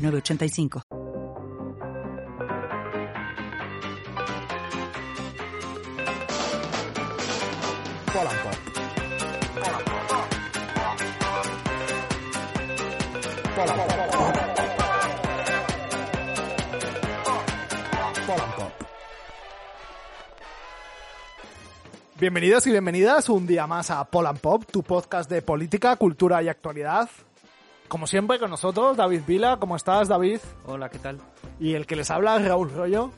985. Polanco. Polanco. Polanco. Bienvenidos y bienvenidas un día más a Polan Pop, tu podcast de política, cultura y actualidad. Como siempre con nosotros, David Vila. ¿Cómo estás, David? Hola, ¿qué tal? Y el que les habla, Raúl Rollo.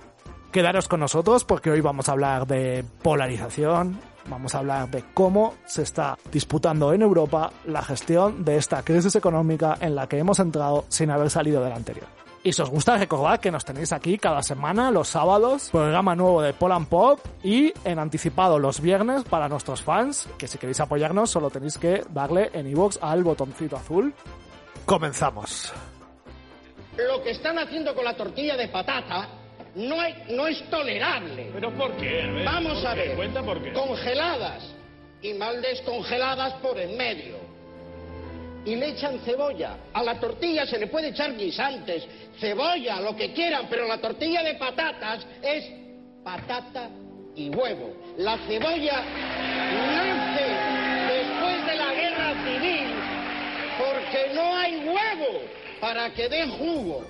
Quedaros con nosotros porque hoy vamos a hablar de polarización, vamos a hablar de cómo se está disputando en Europa la gestión de esta crisis económica en la que hemos entrado sin haber salido de la anterior. Y si os gusta, recordad que nos tenéis aquí cada semana, los sábados, programa nuevo de Poland Pop y en anticipado los viernes para nuestros fans, que si queréis apoyarnos solo tenéis que darle en iVoox al botoncito azul Comenzamos. Lo que están haciendo con la tortilla de patata no, hay, no es tolerable. ¿Pero por qué? Vamos a ver. Cuenta por qué. Congeladas y mal descongeladas por en medio. Y le echan cebolla. A la tortilla se le puede echar guisantes, cebolla, lo que quieran, pero la tortilla de patatas es patata y huevo. La cebolla nace después de la guerra civil porque no hay huevo para que dé jugo.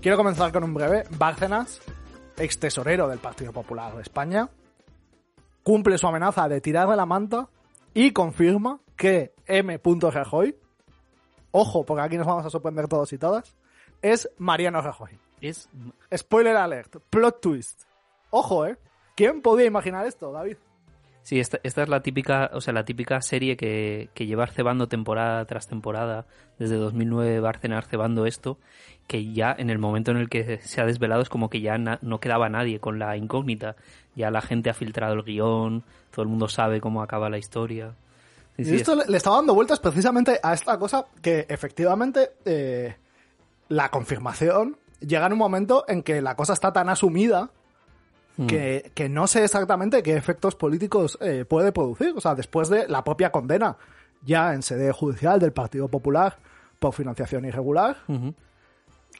Quiero comenzar con un breve. Bárcenas, ex tesorero del Partido Popular de España, cumple su amenaza de tirarle la manta y confirma que M. Rajoy, ojo, porque aquí nos vamos a sorprender todos y todas, es Mariano Rajoy. Es... Spoiler alert, plot twist. Ojo, ¿eh? ¿Quién podía imaginar esto, David? Sí, esta, esta, es la típica, o sea, la típica serie que, que lleva cebando temporada tras temporada, desde 2009 Bárcenas cebando esto, que ya en el momento en el que se ha desvelado es como que ya no quedaba nadie con la incógnita, ya la gente ha filtrado el guion, todo el mundo sabe cómo acaba la historia. y esto le estaba dando vueltas precisamente a esta cosa que efectivamente eh, la confirmación llega en un momento en que la cosa está tan asumida Hmm. que, que, no sé exactamente qué efectos políticos eh, puede producir. O sea, después de la propia condena ya en sede judicial del Partido Popular por financiación irregular,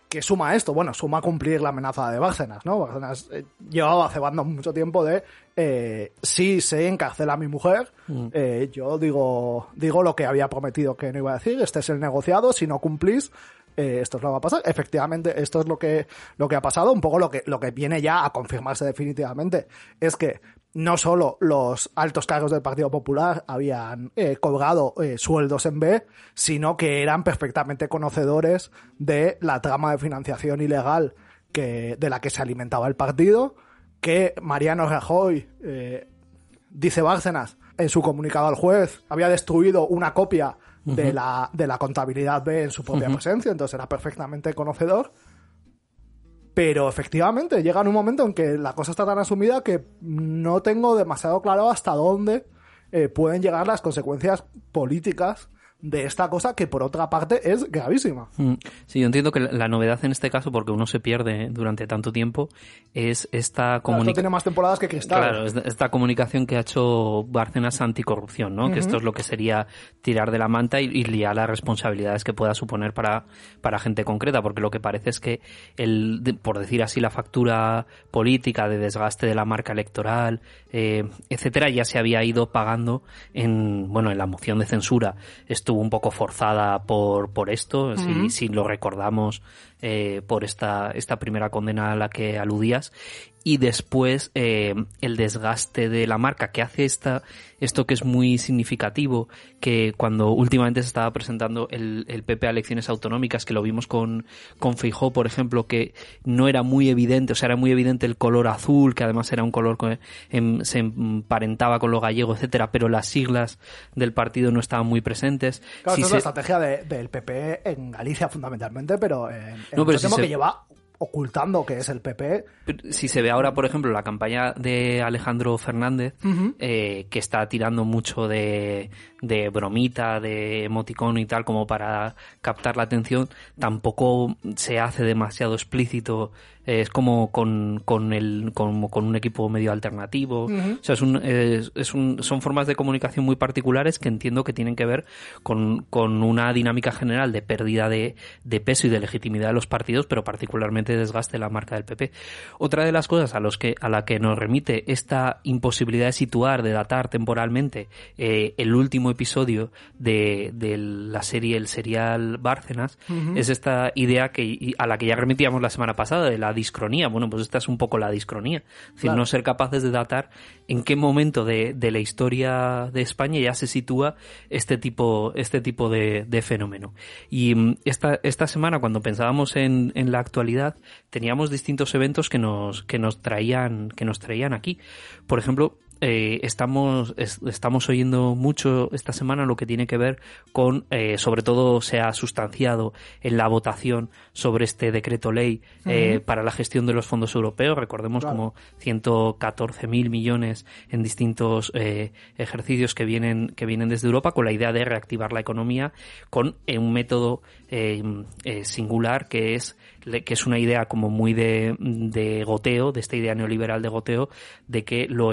que suma esto? Bueno, suma cumplir la amenaza de Bárcenas, ¿no? Bárcenas eh, llevaba cebando mucho tiempo de eh, si se encarcela a mi mujer, hmm. eh, yo digo, digo lo que había prometido que no iba a decir, este es el negociado, si no cumplís, eh, esto es lo que va a pasar. Efectivamente, esto es lo que, lo que ha pasado, un poco lo que, lo que viene ya a confirmarse definitivamente, es que no solo los altos cargos del Partido Popular habían eh, cobrado eh, sueldos en B, sino que eran perfectamente conocedores de la trama de financiación ilegal que, de la que se alimentaba el partido, que Mariano Rajoy, dice Bárcenas, en su comunicado al juez, había destruido una copia de, la, de la contabilidad B en su propia presencia, entonces era perfectamente conocedor. Pero efectivamente llega en un momento en que la cosa está tan asumida que no tengo demasiado claro hasta dónde eh, pueden llegar las consecuencias políticas de esta cosa que por otra parte es gravísima. Mm. Sí, yo entiendo que la novedad en este caso, porque uno se pierde durante tanto tiempo, es esta comunicación. tiene más temporadas que Cristal. Claro, esta comunicación que ha hecho Bárcenas anticorrupción, ¿no? Que esto es lo que sería tirar de la manta y, liar las responsabilidades que pueda suponer para, para gente concreta, porque lo que parece es que el, por decir así, la factura política de desgaste de la marca electoral, eh, etcétera, ya se había ido pagando en, bueno, en la moción de censura. Esto un poco forzada por, por esto, si, lo recordamos eh, por esta, esta primera condena a la que aludías. Y después eh, el desgaste de la marca que hace esta, esto que es muy significativo, que cuando últimamente se estaba presentando el, el PP a elecciones autonómicas, que lo vimos con, con Feijó, por ejemplo, que no era muy evidente, o sea, era muy evidente el color azul, que además era un color que em, se emparentaba con lo gallego, etcétera, pero las siglas del partido no estaban muy presentes. Claro, Si es se- la estrategia de- del PP en Galicia fundamentalmente, pero en, en No, pero si se- que lleva ocultando que es el PP. si se ve ahora, por ejemplo, la campaña de Alejandro Fernández, eh, que está tirando mucho de, de bromita, de emoticón y tal, como para captar la atención, tampoco se hace demasiado explícito. Es como con, con, el, como con un equipo medio alternativo. O sea, es un, es, es un, son formas de comunicación muy particulares que entiendo que tienen que ver con, con una dinámica general de pérdida de, de peso y de legitimidad de los partidos, pero particularmente desgaste de la marca del PP. Otra de las cosas a, los que, a la que nos remite esta imposibilidad de situar, de datar temporalmente eh, el último episodio de, de la serie, el serial Bárcenas, es esta idea que, a la que ya remitíamos la semana pasada, de la discronía. Bueno, pues esta es un poco la discronía. Es decir, Claro. no ser capaces de datar en qué momento de, de la historia de España ya se sitúa este tipo, este tipo de, de fenómeno. Y mm, esta, esta semana, cuando pensábamos en, en la actualidad, teníamos distintos eventos que nos, que nos traían, que nos traían aquí. Por ejemplo, eh, estamos, es- estamos oyendo mucho esta semana lo que tiene que ver con, eh, sobre todo se ha sustanciado en la votación sobre este decreto ley eh, para la gestión de los fondos europeos. Recordemos Claro. como 114 mil millones en distintos eh, ejercicios que vienen, que vienen desde Europa con la idea de reactivar la economía con un método singular que es que es una idea como muy de, de goteo, de esta idea neoliberal de goteo, de que lo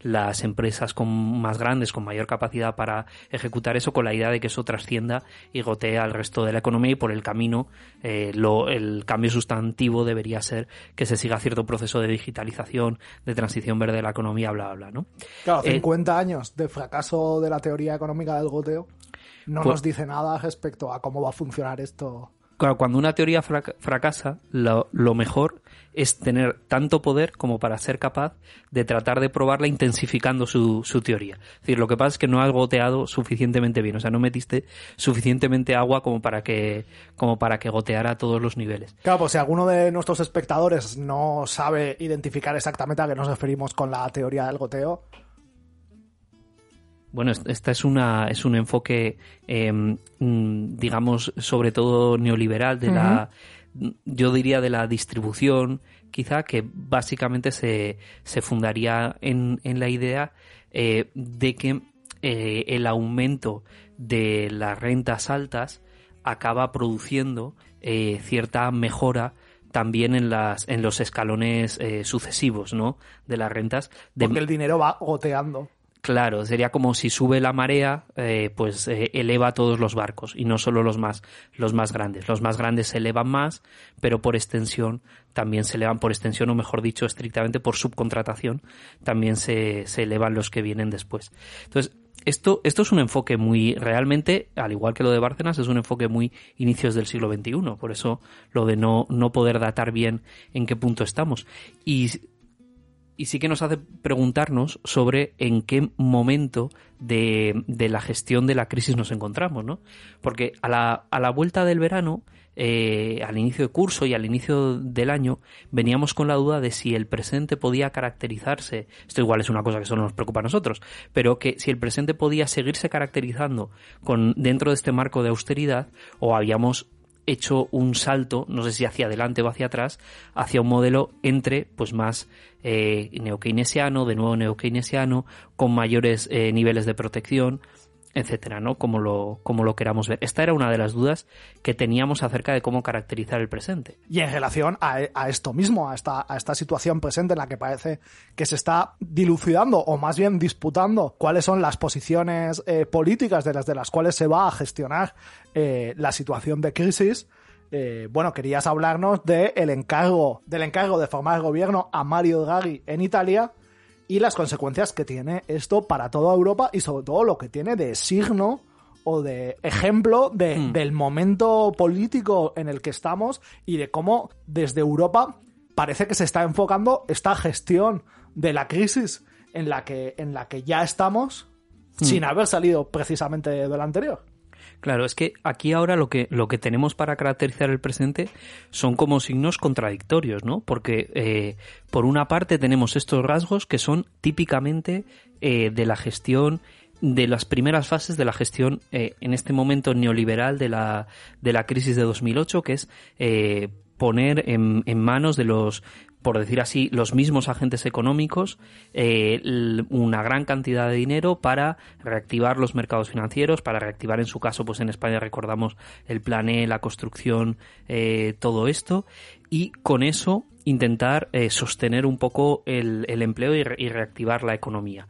las empresas con más grandes, con mayor capacidad para ejecutar eso, con la idea de que eso trascienda y gotee al resto de la economía y por el camino eh, lo, el cambio sustantivo debería ser que se siga cierto proceso de digitalización, de transición verde de la economía, bla, bla, bla, ¿no? Claro, Eh, 50 años de fracaso de la teoría económica del goteo no Pues- nos dice nada respecto a cómo va a funcionar esto. Claro, cuando una teoría frac- fracasa, lo, lo mejor es tener tanto poder como para ser capaz de tratar de probarla intensificando su, su teoría. Es decir, lo que pasa es que no has goteado suficientemente bien, o sea, no metiste suficientemente agua como para que, como para que goteara a todos los niveles. Claro, pues si alguno de nuestros espectadores no sabe identificar exactamente a qué nos referimos con la teoría del goteo, Bueno, est- esta es una es un enfoque, eh, mm, digamos, sobre todo neoliberal de la, yo diría de la distribución, quizá que básicamente se, se fundaría en, en la idea eh, de que eh, el aumento de las rentas altas acaba produciendo eh, cierta mejora también en las en los escalones sucesivos, ¿no? De las rentas de, porque el dinero va goteando. Claro, sería como si sube la marea, eh, pues eh, eleva todos los barcos y no solo los más, los más grandes. Los más grandes se elevan más, pero por extensión también se elevan por extensión, o mejor dicho, estrictamente por subcontratación, también se, se elevan los que vienen después. Entonces, esto, esto es un enfoque muy, realmente, al igual que lo de Bárcenas, es un enfoque muy inicios del siglo XXI. Por eso lo de no, no poder datar bien en qué punto estamos. Y y sí que nos hace preguntarnos sobre en qué momento de, de la gestión de la crisis nos encontramos, ¿no? Porque a la, a la vuelta del verano, eh, al inicio de curso y al inicio del año, veníamos con la duda de si el presente podía caracterizarse, esto igual es una cosa que solo nos preocupa a nosotros, pero que si el presente podía seguirse caracterizando con, dentro de este marco de austeridad o habíamos hecho un salto, no sé si hacia adelante o hacia atrás, hacia un modelo entre, pues más eh, neokeynesiano, de nuevo neokeynesiano, con mayores eh, niveles de protección, etcétera, ¿no? Como lo, como lo queramos ver. Esta era una de las dudas que teníamos acerca de cómo caracterizar el presente. Y en relación a, esto mismo, a esta, a esta situación presente en la que parece que se está dilucidando o más bien disputando cuáles son las posiciones eh, políticas de las de las cuales se va a gestionar eh, la situación de crisis. Eh, bueno, querías hablarnos de el encargo, del encargo de formar el gobierno a Mario Draghi en Italia y las consecuencias que tiene esto para toda Europa y sobre todo lo que tiene de signo o de ejemplo de- Hmm. del momento político en el que estamos y de cómo desde Europa parece que se está enfocando esta gestión de la crisis en la que, en la que ya estamos Hmm. sin haber salido precisamente de la anterior. Claro, es que aquí ahora lo que, lo que tenemos para caracterizar el presente son como signos contradictorios, ¿no? Porque eh, por una parte tenemos estos rasgos que son típicamente eh, de la gestión de las primeras fases de la gestión eh, en este momento neoliberal de la, de la crisis de 2008, que es eh, poner en, en manos de los por decir así, los mismos agentes económicos eh, una gran cantidad de dinero para reactivar los mercados financieros, para reactivar en su caso, pues en España recordamos el plan E, la construcción, eh, todo esto, y con eso intentar eh, sostener un poco el, empleo y reactivar la economía.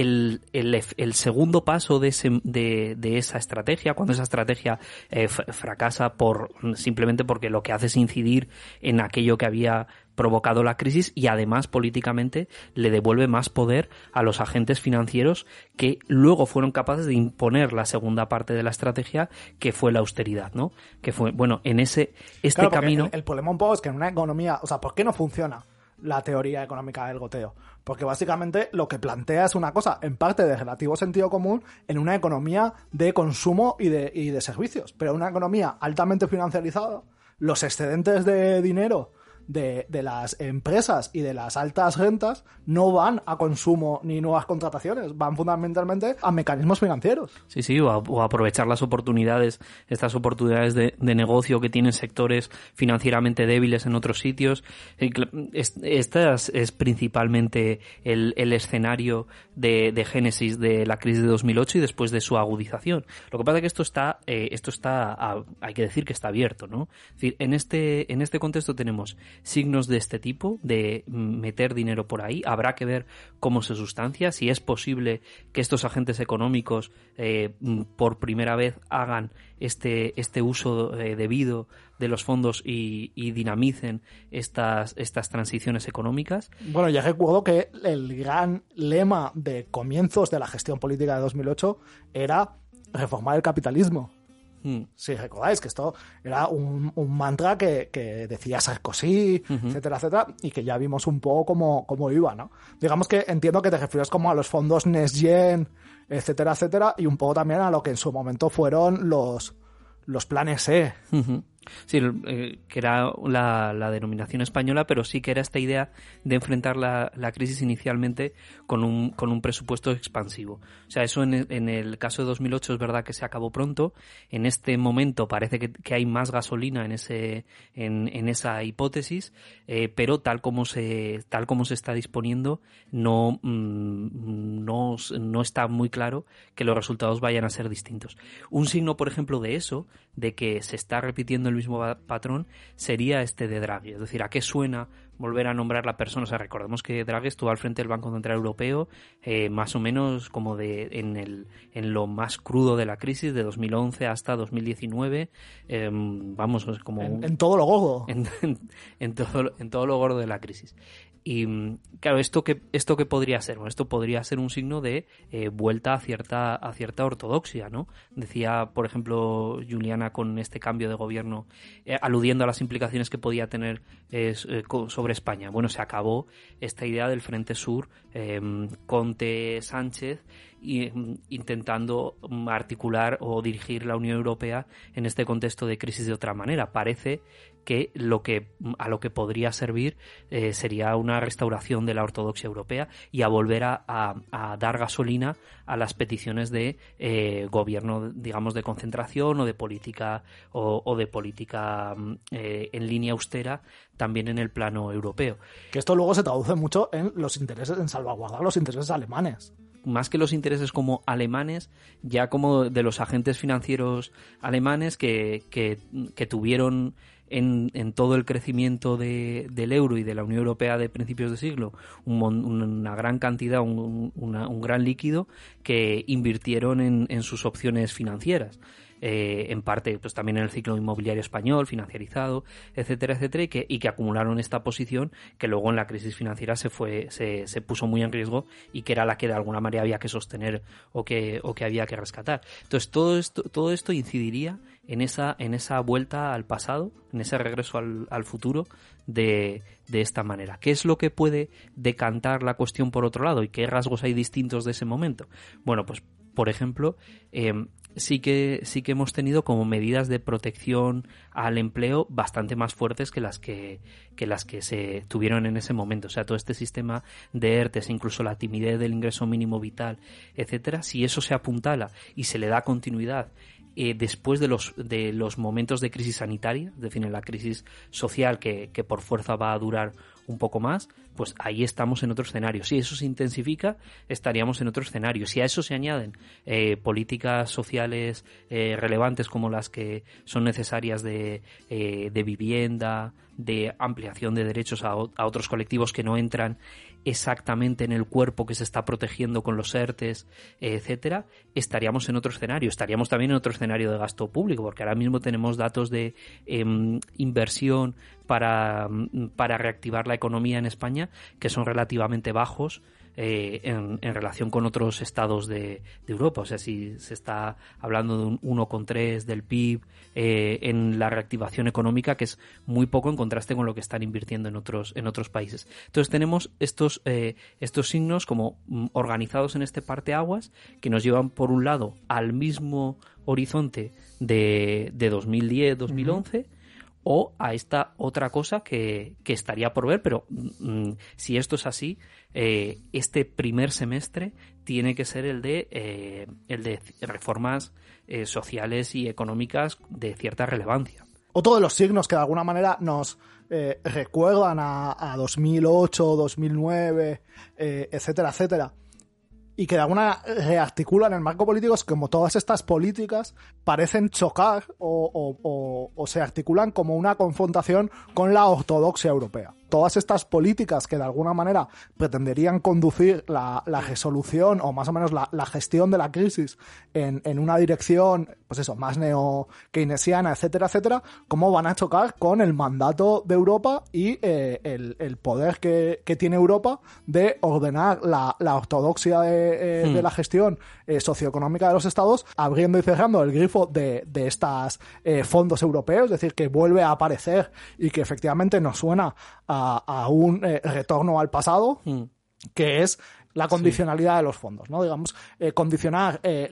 El, el segundo paso de, ese, de, de esa estrategia, cuando esa estrategia eh, fracasa por simplemente porque lo que hace es incidir en aquello que había provocado la crisis y además políticamente le devuelve más poder a los agentes financieros que luego fueron capaces de imponer la segunda parte de la estrategia que fue la austeridad, ¿no? Que fue, bueno, en ese, este Claro, camino... El, el problema un poco es que en una economía, o sea, ¿por qué no funciona la teoría económica del goteo? Porque básicamente lo que plantea es una cosa, en parte de relativo sentido común, en una economía de consumo y de, y de servicios. Pero una economía altamente financiarizada, los excedentes de dinero de, de las empresas y de las altas rentas no van a consumo ni nuevas contrataciones, van fundamentalmente a mecanismos financieros. Sí, sí, o, a- aprovechar las oportunidades, estas oportunidades de, de negocio que tienen sectores financieramente débiles en otros sitios. Cl- es- principalmente el, el escenario de, de génesis de la crisis de 2008 y después de su agudización. Lo que pasa es que esto está, eh, esto está, hay que decir que está abierto, ¿no? Decir, en este, en este contexto tenemos signos de este tipo, de meter dinero por ahí. Habrá que ver cómo se sustancia, si es posible que estos agentes económicos eh, por primera vez hagan este, este uso eh, debido de los fondos y, y dinamicen estas, estas transiciones económicas. Bueno, ya recuerdo que el gran lema de comienzos de la gestión política de 2008 era reformar el capitalismo. Mm. Si recordáis que esto era un, un mantra que, que decía Sarkozy, etcétera, etcétera, y que ya vimos un poco cómo, cómo iba, ¿no? Digamos que entiendo que te refieres como a los fondos NextGen, etcétera, etcétera, y un poco también a lo que en su momento fueron los, los planes E. Sí, eh, que era la, la denominación española, pero sí que era esta idea de enfrentar la, la crisis inicialmente con un, con un presupuesto expansivo. O sea, eso en, en el caso de 2008 es verdad que se acabó pronto. En este momento parece que, que hay más gasolina en, ese, en, en esa hipótesis, eh, pero tal como, se, tal como se está disponiendo, no, mm, no, no está muy claro que los resultados vayan a ser distintos. Un signo, por ejemplo, de eso, de que se está repitiendo el mismo patrón, sería este de Draghi. Es decir, ¿a qué suena volver a nombrar la persona? O sea, recordemos que Draghi estuvo al frente del Banco Central Europeo eh, más o menos como de en, el, en lo más crudo de la crisis, de 2011 hasta 2019. eh, vamos, es como... En, todo lo gordo. en, en- en todo, en todo lo gordo de la crisis. Y mm, claro, ¿esto que esto qué podría ser? Bueno, esto podría ser un signo de eh, vuelta a cierta, a cierta ortodoxia, ¿no? Decía, por ejemplo, Juliana con este cambio de gobierno, eh, aludiendo a las implicaciones que podía tener eh, s- co- España. Bueno, se acabó esta idea del Frente Sur, eh, Conte Sánchez, y, mm, intentando mm, articular o dirigir la Unión Europea en este contexto de crisis de otra manera. Parece que lo que a lo que podría servir eh, sería una restauración de la ortodoxia europea y a volver a, a- a dar gasolina a las peticiones de eh, gobierno digamos de concentración o de política o, o de política mm, eh, en línea austera también en el plano europeo Que esto luego se traduce mucho en los intereses, en salvaguardar los intereses alemanes. más que los intereses como alemanes, ya como de los agentes financieros alemanes que, que, que tuvieron en, en todo el crecimiento de- del euro y de la Unión Europea de principios de siglo un una gran cantidad, un, gran líquido que invirtieron en, en sus opciones financieras. Eh, en parte pues también en el ciclo inmobiliario español, financiarizado, etcétera, etcétera, y que, y que acumularon esta posición que luego en la crisis financiera se fue, se, se puso muy en riesgo y que era la que de alguna manera había que sostener o que, o que había que rescatar. Entonces todo esto, todo esto incidiría en esa, en esa vuelta al pasado, en ese regreso al, futuro de, de, esta manera. ¿Qué es lo que puede decantar la cuestión por otro lado y qué rasgos hay distintos de ese momento? Bueno, pues por ejemplo, em, sí que sí que hemos tenido como medidas de protección al empleo bastante más fuertes que las que, que las que se tuvieron en ese momento. O sea, todo este sistema de ERTES, incluso la timidez del ingreso mínimo vital, etcétera, si eso se apuntala y se le da continuidad eh, después de los, de los momentos de crisis sanitaria, es decir, en la crisis social que, que por fuerza va a durar un poco más, pues ahí estamos en otro escenario. Si eso se intensifica, estaríamos en otro escenario. Si a eso se añaden eh, políticas sociales eh, relevantes como las que son necesarias de, de vivienda, de ampliación de derechos a, otros colectivos que no entran exactamente en el cuerpo que se está protegiendo con los ERTES, etcétera, estaríamos en otro escenario. Estaríamos también en otro escenario de gasto público, porque ahora mismo tenemos datos de em, inversión para, para reactivar la economía en España que son relativamente bajos eh, en, relación con otros estados de, Europa. O sea, si se está hablando de un 1,3 del PIB eh, en la reactivación económica, que es muy poco en contraste con lo que están invirtiendo en otros, en otros países. Entonces tenemos estos, eh, estos signos como mm, organizados en este parteaguas que nos llevan, por un lado, al mismo horizonte de, de 2010-2011 o a esta otra cosa que, estaría por ver, pero mm, si esto es así, eh, este primer semestre tiene que ser el de, eh, el de reformas eh, sociales y económicas de cierta relevancia. Otro de los signos que de alguna manera nos recuerdan a, a, 2008, 2009, etcétera, etcétera, y que de alguna rearticulan el marco político es como todas estas políticas parecen chocar o, o, se articulan como una confrontación con la ortodoxia europea todas estas políticas que de alguna manera pretenderían conducir la, resolución o más o menos la, gestión de la crisis en, una dirección, pues eso, más neo-keynesiana, etcétera, etcétera, cómo van a chocar con el mandato de Europa y eh, el, poder que, tiene Europa de ordenar la, ortodoxia de, eh, hmm. la gestión eh, socioeconómica de los estados, abriendo y cerrando el grifo de, de estos fondos europeos, es decir, que vuelve a aparecer y que efectivamente nos suena a, un eh, retorno al pasado, mm. que es la condicionalidad de los fondos, ¿no? Digamos, eh, condicionar eh,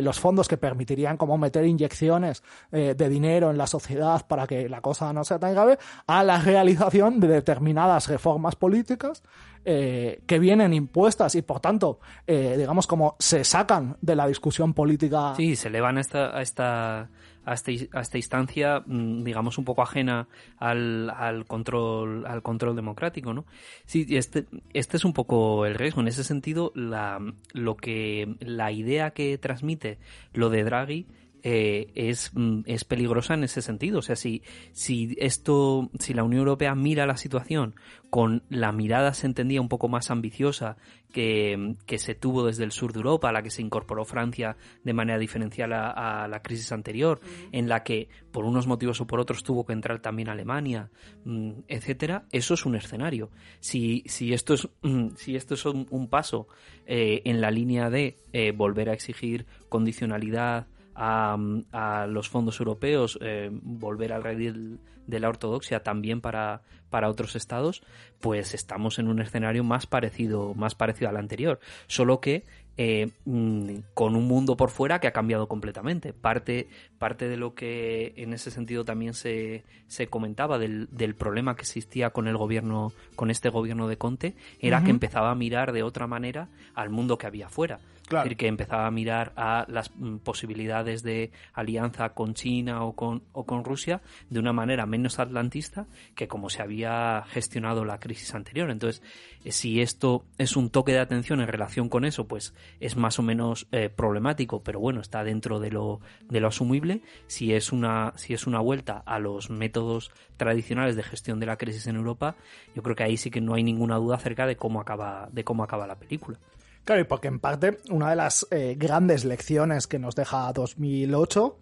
los fondos que permitirían como meter inyecciones de dinero en la sociedad para que la cosa no sea tan grave a la realización de determinadas reformas políticas que vienen impuestas y por tanto, digamos, como se sacan de la discusión política. Sí, se elevan a esta, a esta a, esta instancia, mm, digamos, un poco ajena al, al, control, al control democrático, ¿no? Sí, este, este es un poco el riesgo. En ese sentido, la, lo que, la idea que transmite lo de Draghi eh, es, mm, es peligrosa en ese sentido. O sea, si, si esto, si la Unión Europea mira la situación con la mirada, se entendía, un poco más ambiciosa que, que se tuvo desde el sur de Europa, a la que se incorporó Francia de manera diferencial a, la crisis anterior, en la que por unos motivos o por otros tuvo que entrar también Alemania, mm, etcétera, eso es un escenario. Si, si esto es, si esto es un, paso eh, en la línea de eh, volver a exigir condicionalidad, a, los fondos europeos, eh, volver al rey de la ortodoxia también para, para otros estados, pues estamos en un escenario más parecido, más parecido al anterior. Solo que eh, mm, con un mundo por fuera que ha cambiado completamente. Parte, parte de lo que en ese sentido también se, se comentaba del, del, problema que existía con el gobierno, con este gobierno de Conte, era que empezaba a mirar de otra manera al mundo que había fuera. Es decir, que empezaba a mirar a las mm, posibilidades de alianza con China o con, o con Rusia de una manera menos atlantista que como se había gestionado la crisis anterior. Entonces, eh, si esto es un toque de atención en relación con eso, pues es más o menos eh, problemático, pero bueno, está dentro de lo, de lo asumible. Si es, una, si es una vuelta a los métodos tradicionales de gestión de la crisis en Europa, yo creo que ahí sí que no hay ninguna duda acerca de cómo acaba, de cómo acaba la película. Claro, y porque en parte una de las eh, grandes lecciones que nos deja 2008,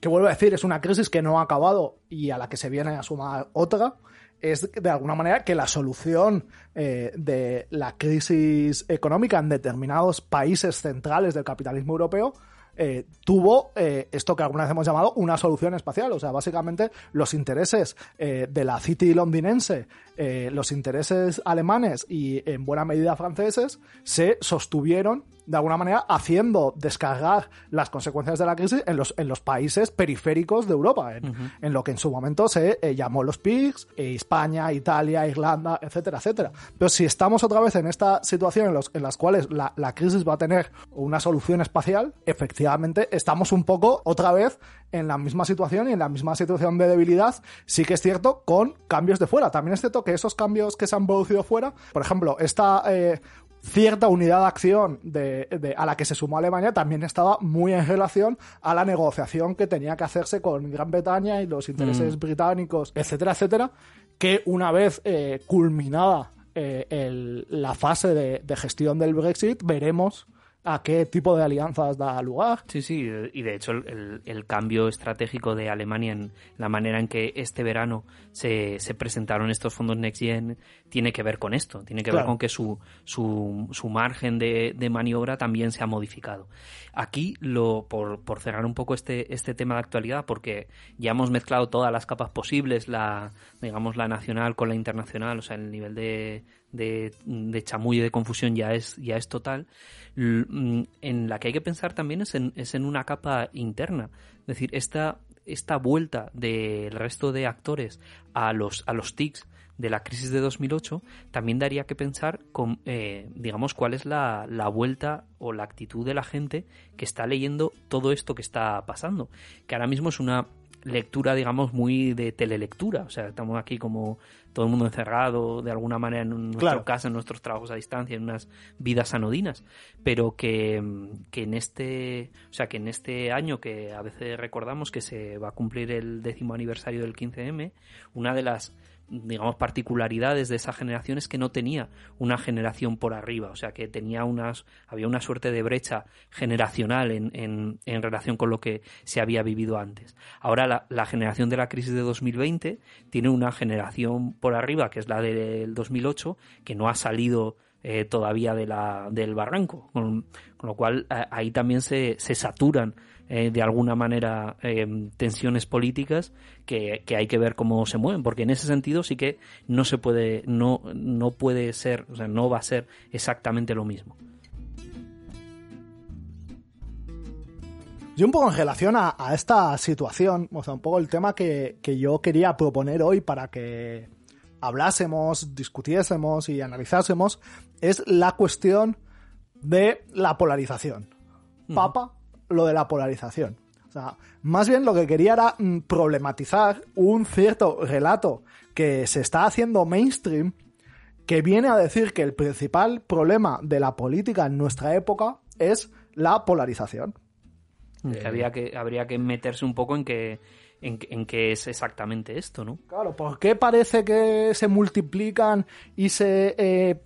que vuelvo a decir, es una crisis que no ha acabado y a la que se viene a sumar otra, es de alguna manera que la solución eh, de la crisis económica en determinados países centrales del capitalismo europeo eh, tuvo eh, esto que alguna vez hemos llamado una solución espacial. O sea, básicamente los intereses eh, de la City londinense, los intereses alemanes y en buena medida franceses se sostuvieron de alguna manera haciendo descargar las consecuencias de la crisis en los, en los países periféricos de Europa, en, lo que en su momento se llamó los PIGs, España, Italia, Irlanda, etcétera, etcétera. Pero si estamos otra vez en esta situación en, los, en las cuales la, la crisis va a tener una solución espacial, efectivamente estamos un poco otra vez en la misma situación y en la misma situación de debilidad, sí que es cierto, con cambios de fuera. También es cierto que esos cambios que se han producido fuera, por ejemplo, esta eh, cierta unidad de acción de, a la que se sumó Alemania también estaba muy en relación a la negociación que tenía que hacerse con Gran Bretaña y los intereses mm. británicos, etcétera, etcétera, que una vez eh, culminada eh, la fase de, gestión del Brexit, veremos a qué tipo de alianzas da lugar. Sí, sí, y de hecho el, cambio estratégico de Alemania en la manera en que este verano se, se presentaron estos fondos Next Gen tiene que ver con esto, tiene que ver con que su, su, su margen de, de, maniobra también se ha modificado. Aquí, lo, por, por cerrar un poco este, este tema de actualidad, porque ya hemos mezclado todas las capas posibles, la, digamos, la nacional con la internacional, o sea, el nivel de, de, de chamuyo y de confusión ya es, ya es total. Mm, en la que hay que pensar también es en, es en una capa interna. Es decir, esta, esta vuelta del resto de actores a los, a los TICs de la crisis de 2008 también daría que pensar con, eh, digamos, cuál es la, la, vuelta o la actitud de la gente que está leyendo todo esto que está pasando. Que ahora mismo es una lectura, digamos, muy de telelectura. O sea, estamos aquí como todo el mundo encerrado de alguna manera en nuestra casa, en nuestros trabajos a distancia, en unas vidas anodinas, pero que, que, en este, o sea, que en este año que a veces recordamos que se va a cumplir el décimo aniversario del 15M, una de las digamos, particularidades de esa generación es que no tenía una generación por arriba, o sea, que tenía unas, había una suerte de brecha generacional en, en, en relación con lo que se había vivido antes. Ahora la, generación de la crisis de 2020 tiene una generación por arriba, que es la del 2008, que no ha salido eh, todavía de la, del barranco, con, con lo cual ahí también se, se saturan eh, de alguna manera eh, tensiones políticas que, hay que ver cómo se mueven, porque en ese sentido sí que no se puede, no, no puede ser, o sea, no va a ser exactamente lo mismo. Yo un poco en relación a, esta situación, o sea, un poco el tema que, que yo quería proponer hoy para que hablásemos, discutiésemos y analizásemos, es la cuestión de la polarización. Papa lo de la polarización. O sea, más bien lo que quería era mm, problematizar un cierto relato que se está haciendo mainstream que viene a decir que el principal problema de la política en nuestra época es la polarización. Que, había que habría que meterse un poco en que en, qué es exactamente esto, ¿no? Claro, ¿por qué parece que se multiplican y se eh,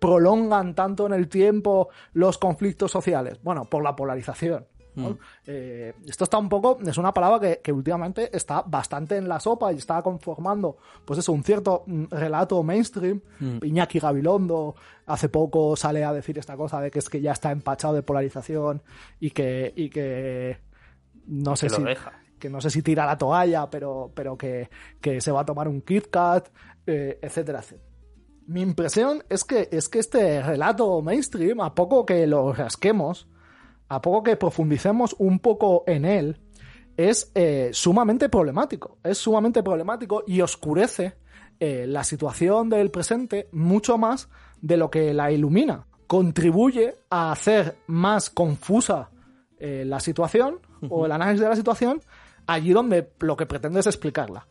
prolongan tanto en el tiempo los conflictos sociales? Bueno, por la polarización. Mm. Eh, esto está un poco, es una palabra que, últimamente está bastante en la sopa y está conformando, pues eso, un cierto mm, relato mainstream. Mm. Iñaki Gabilondo hace poco sale a decir esta cosa de que es que ya está empachado de polarización y que, y que no sé si, que no sé si tira la toalla, pero, pero que, se va a tomar un Kit Kat, eh, etcétera, etcétera. Mi impresión es que, es que este relato mainstream, a poco que lo rasquemos, a poco que profundicemos un poco en él, es eh, sumamente problemático. Es sumamente problemático y oscurece eh, la situación del presente mucho más de lo que la ilumina. Contribuye a hacer más confusa eh, la situación o el análisis de la situación allí donde lo que pretende es explicarla.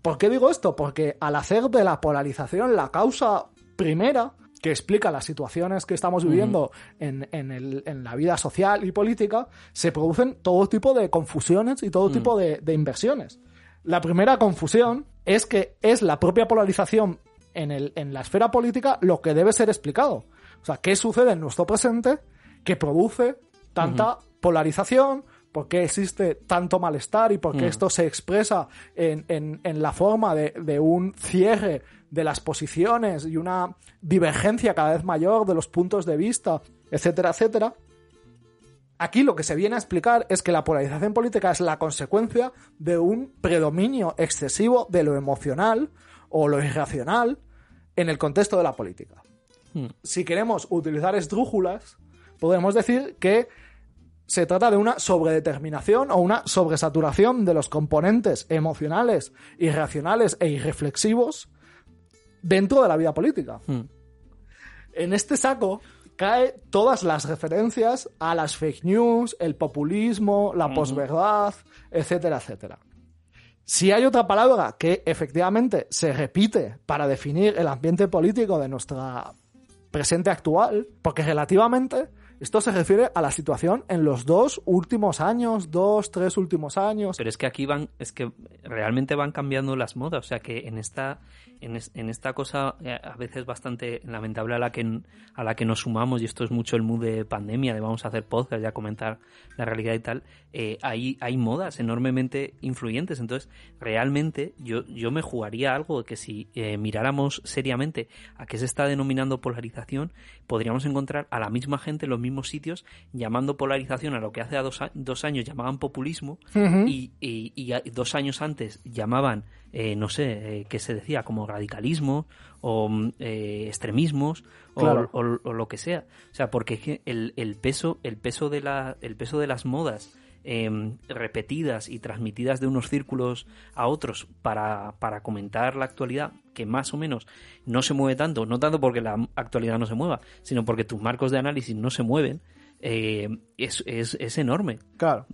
¿Por qué digo esto? Porque al hacer de la polarización la causa primera, que explica las situaciones que estamos viviendo en, en, la vida social y política, se producen todo tipo de confusiones y todo mm. tipo de, inversiones. La primera confusión es que es la propia polarización en, el, en la esfera política lo que debe ser explicado. O sea, ¿qué sucede en nuestro presente que produce tanta polarización? ¿Por qué existe tanto malestar y por qué mm. esto se expresa en, en, en la forma de, de un cierre de las posiciones y una divergencia cada vez mayor de los puntos de vista, etcétera, etcétera. Aquí lo que se viene a explicar es que la polarización política es la consecuencia de un predominio excesivo de lo emocional o lo irracional en el contexto de la política. Hmm. Si queremos utilizar esdrújulas, podemos decir que se trata de una sobredeterminación o una sobresaturación de los componentes emocionales, irracionales e irreflexivos dentro de la vida política. Hmm. En este saco cae todas las referencias a las fake news, el populismo, la posverdad, etcétera, etcétera. Si hay otra palabra que efectivamente se repite para definir el ambiente político de nuestra presente actual, porque relativamente esto se refiere a la situación en los dos últimos años, dos, tres últimos años. Pero es que aquí van, es que realmente van cambiando las modas. O sea que en esta, en, es- en esta cosa eh, a veces bastante lamentable a la que a la que nos sumamos, y esto es mucho el mood de pandemia, de vamos a hacer podcast y a comentar la realidad y tal, eh, hay, hay modas enormemente influyentes. Entonces, realmente yo, yo me jugaría algo que si eh, miráramos seriamente a qué se está denominando polarización, podríamos encontrar a la misma gente en los mismos sitios llamando polarización a lo que hace a dos, a- dos años llamaban populismo y, y- y a- dos años antes llamaban, eh, no sé, eh, ¿qué se decía? Como radicalismo o mm, eh, extremismos o, Claro. o- o lo que sea. O sea, porque el, el peso, el peso de la, el peso de las modas em, repetidas y transmitidas de unos círculos a otros para, para comentar la actualidad, que más o menos no se mueve tanto, no tanto porque la actualidad no se mueva, sino porque tus marcos de análisis no se mueven, es, es, es enorme. Claro.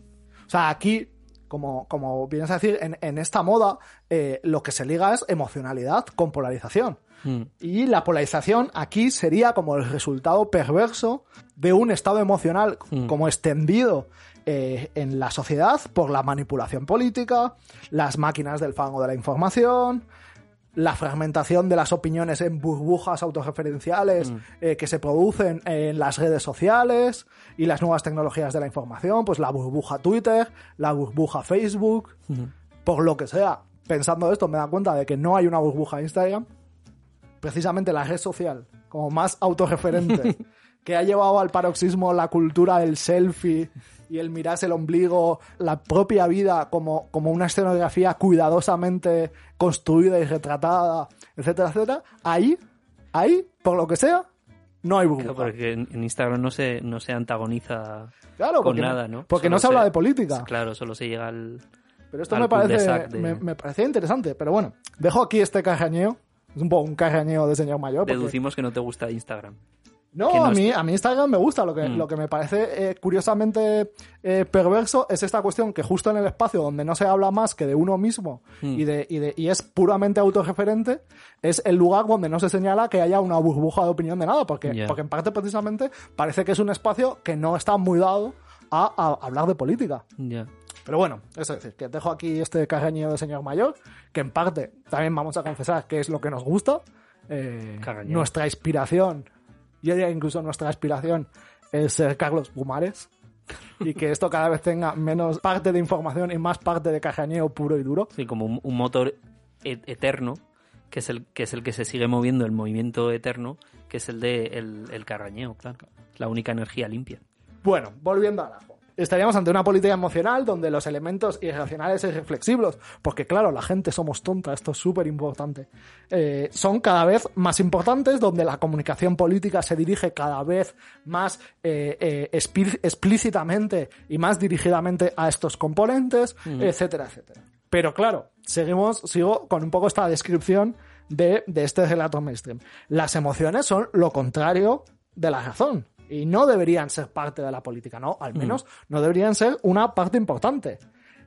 O sea, aquí, como, como vienes a decir, en, en esta moda, eh, lo que se liga es emocionalidad con polarización. Mm. Y la polarización aquí sería como el resultado perverso de un estado emocional Mm. como extendido eh, en la sociedad por la manipulación política, las máquinas del fango de la información, la fragmentación de las opiniones en burbujas autorreferenciales eh, que se producen en las redes sociales y las nuevas tecnologías de la información, pues la burbuja Twitter, la burbuja Facebook, por lo que sea. Pensando esto, me da cuenta de que no hay una burbuja Instagram. Precisamente la red social, como más autorreferente, que ha llevado al paroxismo la cultura del selfie y el mirarse el ombligo, la propia vida como, como una escenografía cuidadosamente construida y retratada, etcétera, etcétera. Ahí, ahí, por lo que sea, no hay burbuja. Claro, porque en Instagram no se, no se antagoniza Claro, con nada, ¿no? porque Solo no se habla de política. Claro, solo se llega al... Pero esto al me parece, de- me, me parecía interesante. Pero bueno, dejo aquí este carrañeo. Es un poco un carrañeo de señor mayor. Deducimos que no te gusta Instagram. No, a, es- mí, a mí Instagram me gusta. Lo que, Mm. lo que me parece eh, curiosamente eh, perverso es esta cuestión que justo en el espacio donde no se habla más que de uno mismo Mm. y, de, y, de, y es puramente autorreferente, es el lugar donde no se señala que haya una burbuja de opinión de nada. Porque, porque en parte precisamente parece que es un espacio que no está muy dado a, a hablar de política. Pero bueno, es decir, que dejo aquí este carrañeo de señor mayor, que en parte también vamos a confesar que es lo que nos gusta. Eh, nuestra inspiración, yo diría incluso nuestra aspiración es ser Carlos Pumares. Y que esto cada vez tenga menos parte de información y más parte de carrañeo puro y duro. Sí, como un, un motor e- eterno, que es, el, que es el que se sigue moviendo, el movimiento eterno, que es el de el, el carrañeo, claro. La única energía limpia. Bueno, volviendo al ajo. Estaríamos ante una política emocional donde los elementos irracionales y reflexivos, porque claro, la gente somos tonta, esto es súper importante, eh, son cada vez más importantes, donde la comunicación política se dirige cada vez más eh, eh, explí- explícitamente y más dirigidamente a estos componentes, etcétera, etcétera. Pero claro, seguimos, sigo con un poco esta descripción de, de este relato mainstream. Las emociones son lo contrario de la razón y no deberían ser parte de la política, ¿no? Al menos no deberían ser una parte importante.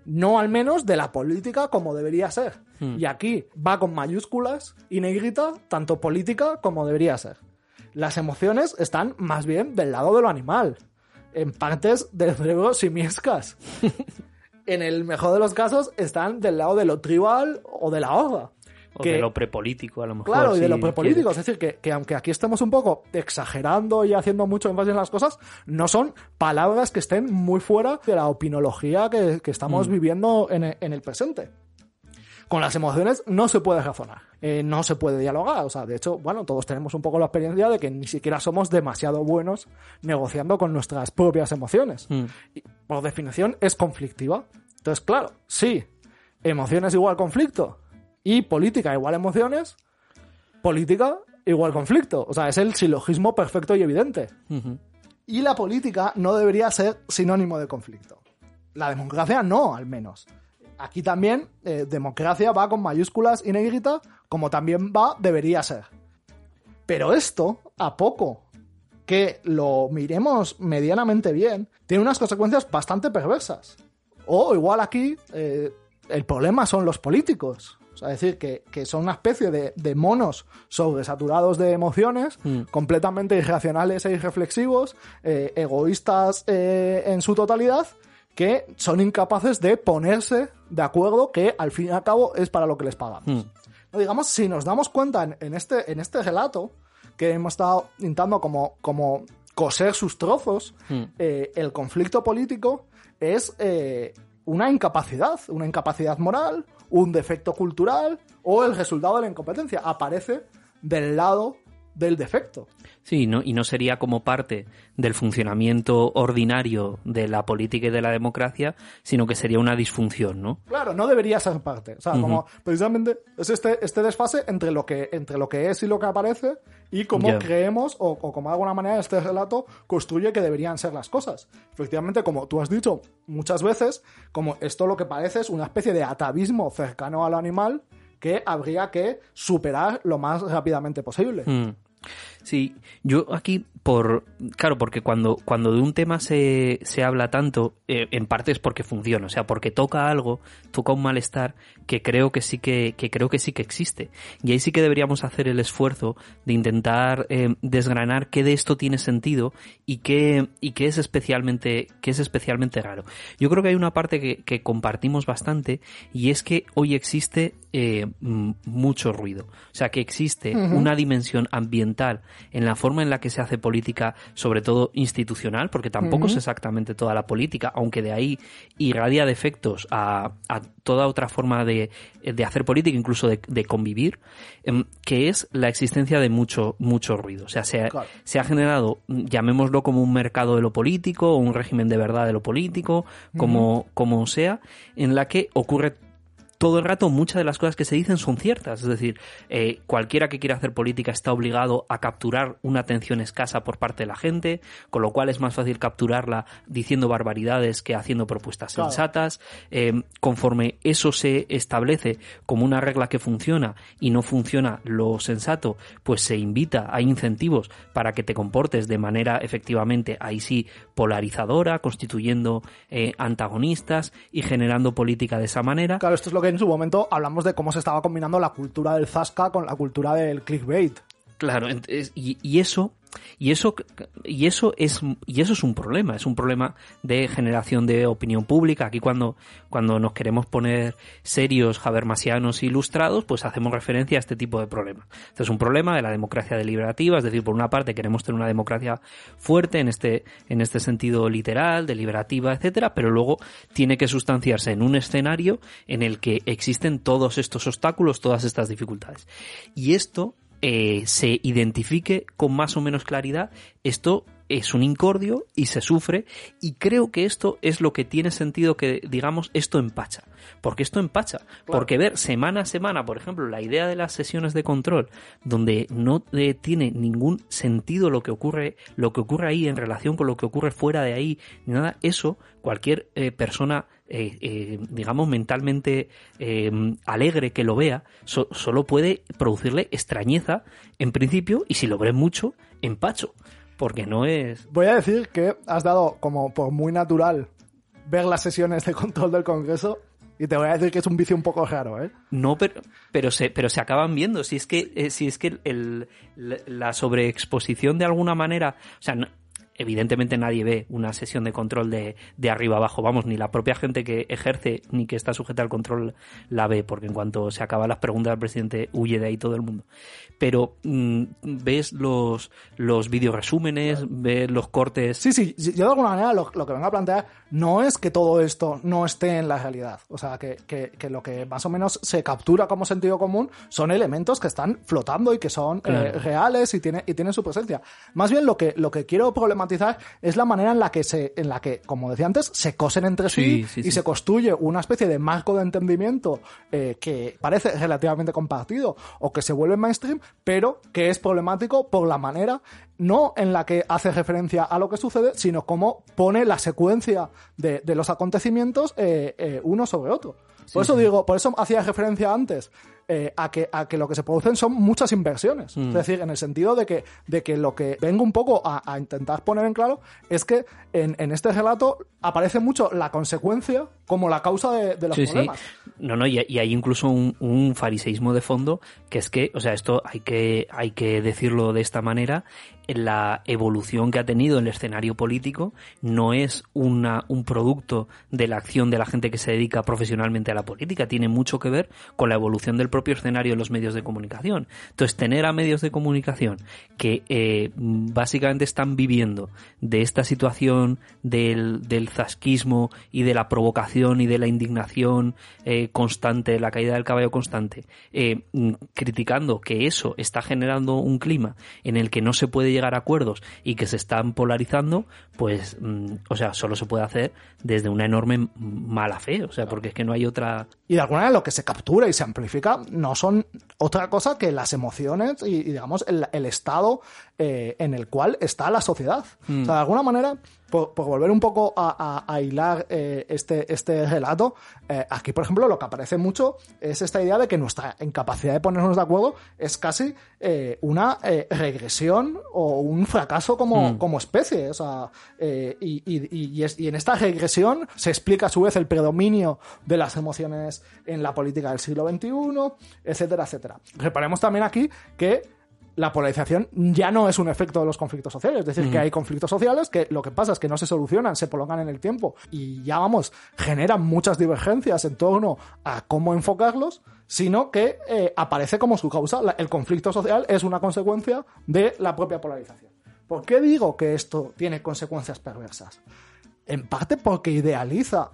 No al menos de la política como debería ser. Y aquí va con mayúsculas y negrita, tanto política como debería ser. Las emociones están más bien del lado de lo animal, en partes del cerebro simiescas. en el mejor de los casos están del lado de lo tribal o de la horda. O que- de lo prepolítico, a lo mejor. Claro, y de lo prepolítico. quieres. Es decir, que, que aunque aquí estemos un poco exagerando y haciendo mucho énfasis en las cosas, no son palabras que estén muy fuera de la opinología que, que estamos viviendo en, en el presente. Con las emociones no se puede razonar, eh, no se puede dialogar. O sea, de hecho, bueno, todos tenemos un poco la experiencia de que ni siquiera somos demasiado buenos negociando con nuestras propias emociones. Mm. Y, por definición, es conflictiva. Entonces, claro, sí, emociones igual conflicto y política igual emociones, política igual conflicto. O sea, es el silogismo perfecto y evidente. Y la política no debería ser sinónimo de conflicto. La democracia no, al menos. Aquí también eh, democracia va con mayúsculas y negrita, como también va, debería ser. Pero esto, a poco que lo miremos medianamente bien, tiene unas consecuencias bastante perversas. O igual aquí eh, el problema son los políticos. O sea, es decir, que, que son una especie de, de monos sobresaturados de emociones, Mm. completamente irracionales e irreflexivos, eh, egoístas eh, en su totalidad, que son incapaces de ponerse de acuerdo que al fin y al cabo es para lo que les pagamos. Mm. No, digamos, si nos damos cuenta en, en este, en este relato, que hemos estado intentando como, como coser sus trozos, Mm. eh, el conflicto político es una incapacidad, una incapacidad moral, un defecto cultural o el resultado de la incompetencia. Aparece del lado del defecto. Sí, ¿no? y no sería como parte del funcionamiento ordinario de la política y de la democracia, sino que sería una disfunción, ¿no? Claro, no debería ser parte. O sea, como precisamente es este, este desfase entre lo, que, entre lo que es y lo que aparece y cómo creemos o, o cómo de alguna manera este relato construye que deberían ser las cosas. Efectivamente, como tú has dicho muchas veces, como esto lo que parece es una especie de atavismo cercano al animal que habría que superar lo más rápidamente posible. Mm. Sí, yo aquí por claro, porque cuando, cuando de un tema se, se habla tanto, eh, en parte es porque funciona, o sea, porque toca algo, toca un malestar que creo que sí que, que creo que sí que existe. Y ahí sí que deberíamos hacer el esfuerzo de intentar eh, desgranar qué de esto tiene sentido y qué, y qué es especialmente, qué es especialmente raro. Yo creo que hay una parte que, que compartimos bastante y es que hoy existe eh, mucho ruido. O sea, que existe una dimensión ambiental en la forma en la que se hace política, sobre todo institucional, porque tampoco es exactamente toda la política, aunque de ahí irradia defectos a, a toda otra forma de, de hacer política, incluso de, de convivir, em, que es la existencia de mucho, mucho ruido. O sea, se ha, Claro. se ha generado, llamémoslo como un mercado de lo político, o un régimen de verdad de lo político, como, como sea, en la que ocurre todo el rato muchas de las cosas que se dicen son ciertas. Es decir, eh, cualquiera que quiera hacer política está obligado a capturar una atención escasa por parte de la gente, con lo cual es más fácil capturarla diciendo barbaridades que haciendo propuestas Claro. sensatas. Eh, conforme eso se establece como una regla que funciona y no funciona lo sensato, pues se invita, hay incentivos para que te comportes de manera efectivamente, ahí sí, polarizadora, constituyendo eh, antagonistas y generando política de esa manera. Claro, esto es lo que en su momento hablamos de cómo se estaba combinando la cultura del zasca con la cultura del clickbait. Claro, y eso y eso y eso es y eso es un problema, es un problema de generación de opinión pública. Aquí cuando cuando nos queremos poner serios, habermasianos ilustrados, pues hacemos referencia a este tipo de problemas. Este es un problema de la democracia deliberativa, es decir, por una parte queremos tener una democracia fuerte en este en este sentido literal, deliberativa, etcétera, pero luego tiene que sustanciarse en un escenario en el que existen todos estos obstáculos, todas estas dificultades. Y esto eh, se identifique con más o menos claridad, esto es un incordio y se sufre y creo que esto es lo que tiene sentido que digamos esto empacha. Porque esto empacha. Porque ver semana a semana por ejemplo la idea de las sesiones de control donde no eh, tiene ningún sentido lo que ocurre lo que ocurre ahí en relación con lo que ocurre fuera de ahí ni nada eso cualquier eh, persona eh, eh, digamos mentalmente eh, alegre que lo vea so- solo puede producirle extrañeza en principio y si lo ve mucho empacho porque no es Voy a decir que has dado como por muy natural ver las sesiones de control del Congreso y te voy a decir que es un vicio un poco raro, ¿eh? No, pero, pero se, pero se acaban viendo. Si es que, eh, si es que el, la la sobreexposición de alguna manera, o sea, no- evidentemente nadie ve una sesión de control de, de arriba abajo, vamos, ni la propia gente que ejerce ni que está sujeta al control la ve, porque en cuanto se acaban las preguntas del presidente huye de ahí todo el mundo. Pero mm, ves los, los vídeos resúmenes, ves los cortes. Sí, sí, yo de alguna manera lo, lo, que vengo a plantear no es que todo esto no esté en la realidad. O sea, que, que, que lo que más o menos se captura como sentido común son elementos que están flotando y que son eh, reales y, tiene, y tienen su presencia. Más bien lo que, lo que quiero problematizar es la manera en la que se, en la que, como decía antes, se cosen entre sí, y se construye una especie de marco de entendimiento eh, que parece relativamente compartido o que se vuelve mainstream, pero que es problemático por la manera no en la que hace referencia a lo que sucede, sino cómo pone la secuencia de, de los acontecimientos eh, eh, uno sobre otro. Por eso digo, por eso hacía referencia antes eh, a, que, a que lo que se producen son muchas inversiones. Es decir, en el sentido de que, de que lo que vengo un poco a, a intentar poner en claro es que en, en, este relato aparece mucho la consecuencia como la causa de, de los sí, problemas. Sí. No, no, y, y hay incluso un, un, fariseísmo de fondo que es que, o sea, esto hay que, hay que decirlo de esta manera, la evolución que ha tenido el escenario político no es una, un producto de la acción de la gente que se dedica profesionalmente a la política, tiene mucho que ver con la evolución del propio escenario de los medios de comunicación. Entonces, tener a medios de comunicación que eh, básicamente están viviendo de esta situación del, del, zasquismo y de la provocación y de la indignación eh, constante, la caída del caballo constante, eh, criticando que eso está generando un clima en el que no se puede llegar a acuerdos y que se están polarizando, pues, mm, o sea, solo se puede hacer desde una enorme mala fe, o sea, porque es que no hay otra... Y de alguna manera lo que se captura y se amplifica no son otra cosa que las emociones y, digamos, el, el estado eh, en el cual está la sociedad. O sea, de alguna manera, por, por volver un poco a, a, a hilar eh, este, este relato, eh, aquí, por ejemplo, lo que aparece mucho es esta idea de que nuestra incapacidad de ponernos de acuerdo es casi eh, una regresión o un fracaso como, mm. como especie. O sea, y, y, y, es, y en esta regresión se explica a su vez el predominio de las emociones en la política del siglo XXI, etcétera, etcétera. Reparemos también aquí que la polarización ya no es un efecto de los conflictos sociales. Es decir, que hay conflictos sociales que lo que pasa es que no se solucionan, se prolongan en el tiempo y ya vamos, generan muchas divergencias en torno a cómo enfocarlos, sino que eh, aparece como su causa. El conflicto social es una consecuencia de la propia polarización. ¿Por qué digo que esto tiene consecuencias perversas? En parte porque idealiza,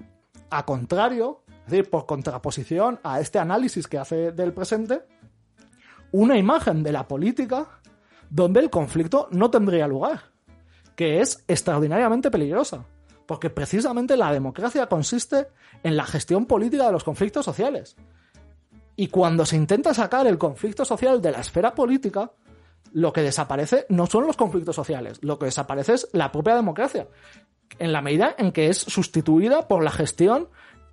a contrario, es decir, por contraposición a este análisis que hace del presente, una imagen de la política donde el conflicto no tendría lugar, que es extraordinariamente peligrosa, porque precisamente la democracia consiste en la gestión política de los conflictos sociales. Y cuando se intenta sacar el conflicto social de la esfera política, lo que desaparece no son los conflictos sociales, lo que desaparece es la propia democracia, en la medida en que es sustituida por la gestión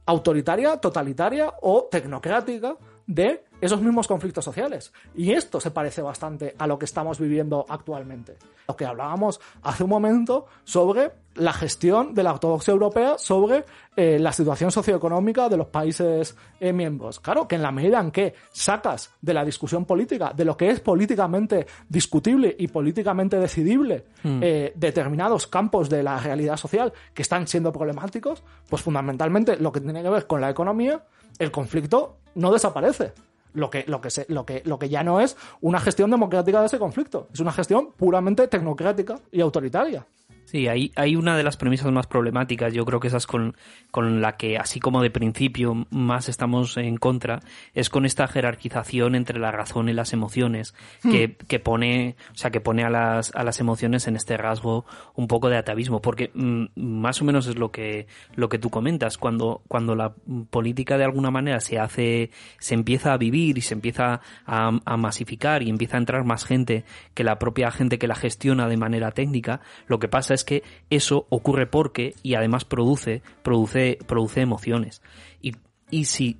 autoritaria, totalitaria o tecnocrática de esos mismos conflictos sociales. Y esto se parece bastante a lo que estamos viviendo actualmente. Lo que hablábamos hace un momento sobre la gestión de la ortodoxia europea sobre eh, la situación socioeconómica de los países eh, miembros. Claro que en la medida en que sacas de la discusión política, de lo que es políticamente discutible y políticamente decidible, mm. eh, determinados campos de la realidad social que están siendo problemáticos, pues fundamentalmente lo que tiene que ver con la economía, el conflicto no desaparece lo que, lo que, se, lo que, lo que ya no es una gestión democrática de ese conflicto, es una gestión puramente tecnocrática y autoritaria. Sí, hay, hay una de las premisas más problemáticas, yo creo que esa es con, con la que, así como de principio, más estamos en contra, es con esta jerarquización entre la razón y las emociones, hmm. que, que pone, o sea, que pone a las, a las emociones en este rasgo un poco de atavismo, porque mm, más o menos es lo que, lo que tú comentas, cuando, cuando la política de alguna manera se hace, se empieza a vivir y se empieza a, a masificar y empieza a entrar más gente que la propia gente que la gestiona de manera técnica, lo que pasa es es que eso ocurre porque y además produce, produce, produce emociones. Y, y si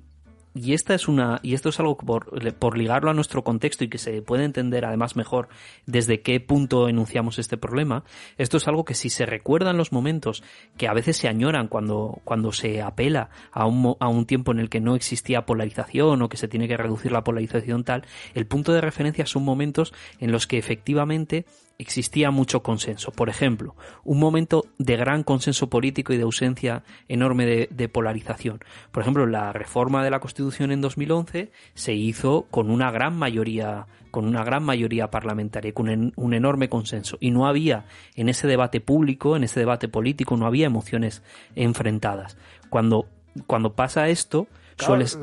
y esta es una y esto es algo por, por, ligarlo a nuestro contexto y que se puede entender además mejor desde qué punto enunciamos este problema esto es algo que si se recuerdan los momentos que a veces se añoran cuando cuando se apela a un, a un tiempo en el que no existía polarización o que se tiene que reducir la polarización tal el punto de referencia son momentos en los que efectivamente existía mucho consenso. Por ejemplo, un momento de gran consenso político y de ausencia enorme de, polarización. Por ejemplo, la reforma de la Constitución en 2011 se hizo con una gran mayoría con una gran mayoría parlamentaria, con un enorme consenso. Y no había en ese debate público, en ese debate político, no había emociones enfrentadas. Cuando, cuando pasa esto,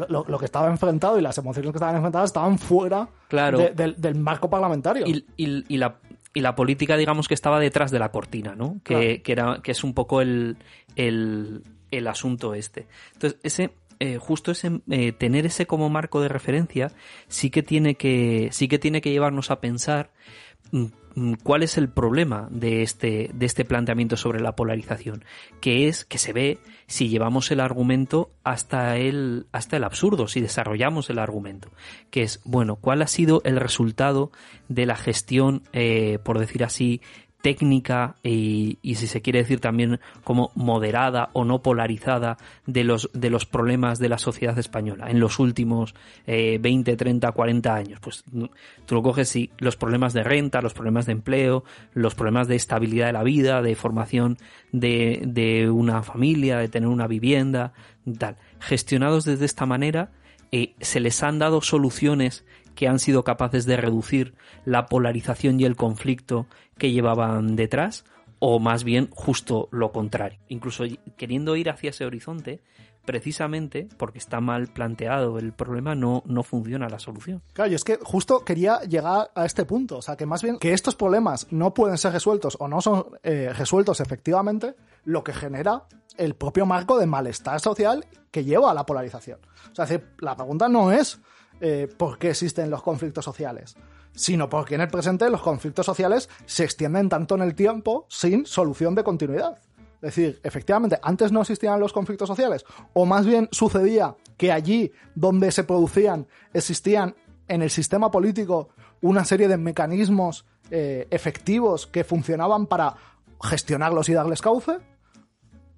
lo, que estaba enfrentado y las emociones que estaban enfrentadas estaban fuera del marco parlamentario. Y, la, y la política, digamos, que estaba detrás de la cortina, ¿no? Que, era, que es un poco el, el, asunto este. Entonces, ese, eh, justo ese, eh, tener ese como marco de referencia sí que tiene que, sí que tiene que llevarnos a pensar Mm, cuál es el problema de este, de este planteamiento sobre la polarización, que es que se ve si llevamos el argumento hasta el, hasta el absurdo, si desarrollamos el argumento, que es, bueno, cuál ha sido el resultado de la gestión, eh, por decir así, técnica y, si se quiere decir también como moderada o no polarizada de los, de los problemas de la sociedad española en los últimos eh, 20, 30, 40 años. Pues tú lo coges y los problemas de renta, los problemas de empleo, los problemas de estabilidad de la vida, de formación de, de una familia, de tener una vivienda, tal. Gestionados desde esta manera, eh, se les han dado soluciones que han sido capaces de reducir la polarización y el conflicto que llevaban detrás, o más bien justo lo contrario. Incluso queriendo ir hacia ese horizonte, precisamente porque está mal planteado el problema, no, no funciona la solución. Claro, y es que justo quería llegar a este punto, o sea, que más bien que estos problemas no pueden ser resueltos o no son eh, resueltos efectivamente, lo que genera el propio marco de malestar social que lleva a la polarización. O sea, la pregunta no es eh, por qué existen los conflictos sociales, sino porque en el presente los conflictos sociales se extienden tanto en el tiempo sin solución de continuidad. Es decir, efectivamente, antes no existían los conflictos sociales, o más bien sucedía que allí donde se producían existían en el sistema político una serie de mecanismos eh, efectivos que funcionaban para gestionarlos y darles cauce,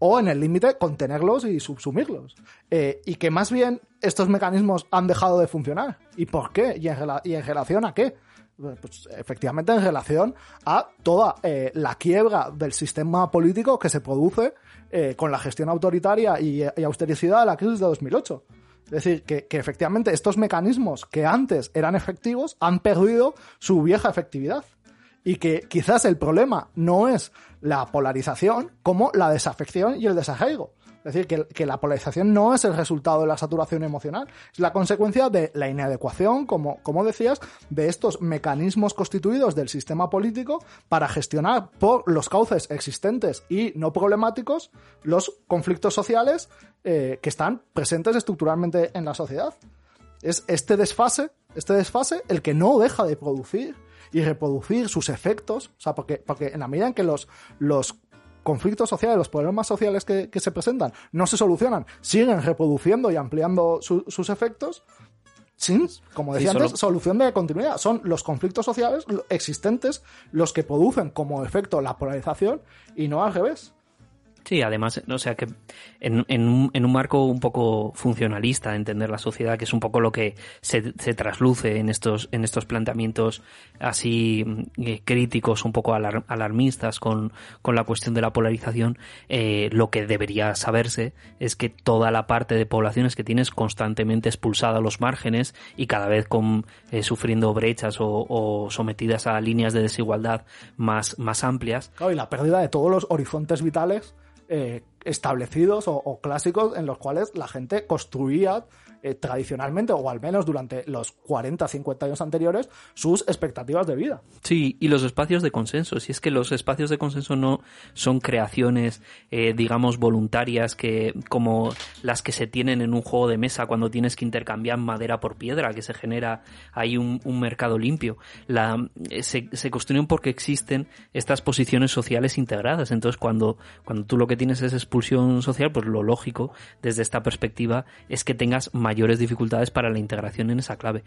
o en el límite contenerlos y subsumirlos. Eh, y que más bien estos mecanismos han dejado de funcionar. ¿Y por qué? ¿Y en, relación a qué? Pues efectivamente en relación a toda eh, la quiebra del sistema político que se produce eh, con la gestión autoritaria y, austericida de la crisis de 2008. Es decir, que, que, efectivamente estos mecanismos que antes eran efectivos han perdido su vieja efectividad. Y que quizás el problema no es la polarización como la desafección y el desarraigo. Es decir, que, la polarización no es el resultado de la saturación emocional, es la consecuencia de la inadecuación, como, como decías, de estos mecanismos constituidos del sistema político para gestionar por los cauces existentes y no problemáticos los conflictos sociales eh, que están presentes estructuralmente en la sociedad. Es este desfase, este desfase el que no deja de producir y reproducir sus efectos, o sea, porque, porque en la medida en que los, los conflictos sociales, los problemas sociales que, se presentan no se solucionan, siguen reproduciendo y ampliando sus efectos, sin, como decía antes, solución de continuidad. Son los conflictos sociales existentes los que producen como efecto la polarización y no al revés. Sí, además, o sea que en, en, un, en, un, marco un poco funcionalista de entender la sociedad, que es un poco lo que se, se trasluce en estos, en estos planteamientos así eh, críticos, un poco alarmistas con, con, la cuestión de la polarización, eh, lo que debería saberse es que toda la parte de poblaciones que tienes constantemente expulsada a los márgenes y cada vez con, eh, sufriendo brechas o, sometidas a líneas de desigualdad más, más amplias. y la pérdida de todos los horizontes vitales eh, establecidos o, clásicos en los cuales la gente construía eh, tradicionalmente, o al menos durante los 40, 50 años anteriores, sus expectativas de vida. Sí, y los espacios de consenso. Si es que los espacios de consenso no son creaciones, eh, digamos, voluntarias, que como las que se tienen en un juego de mesa cuando tienes que intercambiar madera por piedra, que se genera ahí un, mercado limpio. Eh, se, construyen porque existen estas posiciones sociales integradas. Entonces, cuando, cuando tú lo que tienes es expulsión social, pues lo lógico desde esta perspectiva es que tengas mayores dificultades para la integración en esa clave.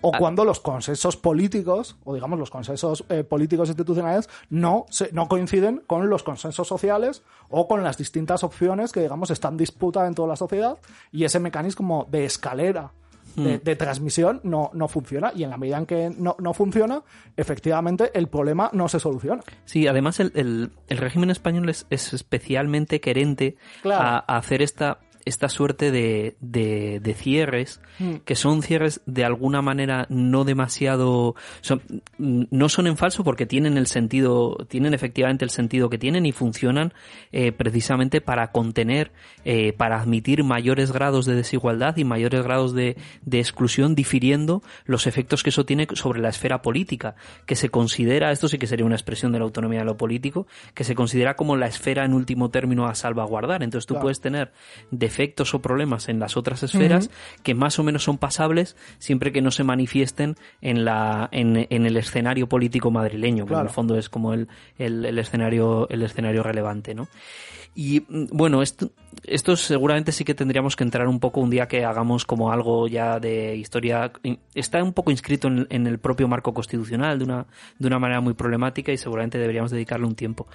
O ah, cuando los consensos políticos, o digamos los consensos eh, políticos institucionales, no, se, no coinciden con los consensos sociales o con las distintas opciones que, digamos, están disputa en toda la sociedad y ese mecanismo de escalera de, de transmisión no, no funciona. Y en la medida en que no, no funciona, efectivamente el problema no se soluciona. Sí, además el, el, el régimen español es, es especialmente querente Claro. a, a hacer esta esta suerte de, de, de cierres Mm. que son cierres de alguna manera no demasiado son, no son en falso porque tienen el sentido tienen efectivamente el sentido que tienen y funcionan eh, precisamente para contener eh, para admitir mayores grados de desigualdad y mayores grados de, de exclusión difiriendo los efectos que eso tiene sobre la esfera política que se considera esto sí que sería una expresión de la autonomía de lo político que se considera como la esfera en último término a salvaguardar entonces tú Claro. puedes tener defectos o problemas en las otras esferas que más o menos son pasables siempre que no se manifiesten en la en, en el escenario político madrileño que Claro. en el fondo es como el, el, el escenario el escenario relevante no y mm, bueno, esto, esto seguramente sí que tendríamos que entrar un poco un día que hagamos como algo ya de historia. Está un poco inscrito en, en el propio marco constitucional de una, de una manera muy problemática y seguramente deberíamos dedicarle un tiempo.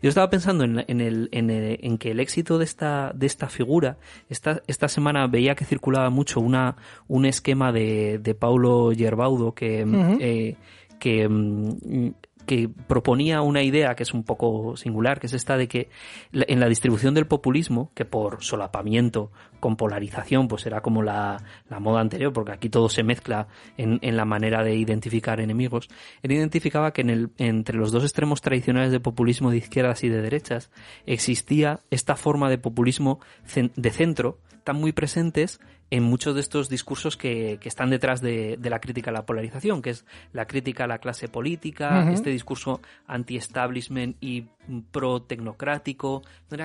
Yo estaba pensando en, en, el, en, el- en que el éxito de esta, de esta figura, esta, esta semana veía que circulaba mucho una, un esquema de, de Paulo Gerbaudo que, eh, que mm, que proponía una idea que es un poco singular, que es esta de que en la distribución del populismo, que por solapamiento, con polarización, pues era como la, la moda anterior, porque aquí todo se mezcla en, en la manera de identificar enemigos, él identificaba que en el, entre los dos extremos tradicionales de populismo de izquierdas y de derechas existía esta forma de populismo de centro, tan muy presentes en muchos de estos discursos que, que están detrás de, de la crítica a la polarización, que es la crítica a la clase política, este discurso anti-establishment y pro-tecnocrático,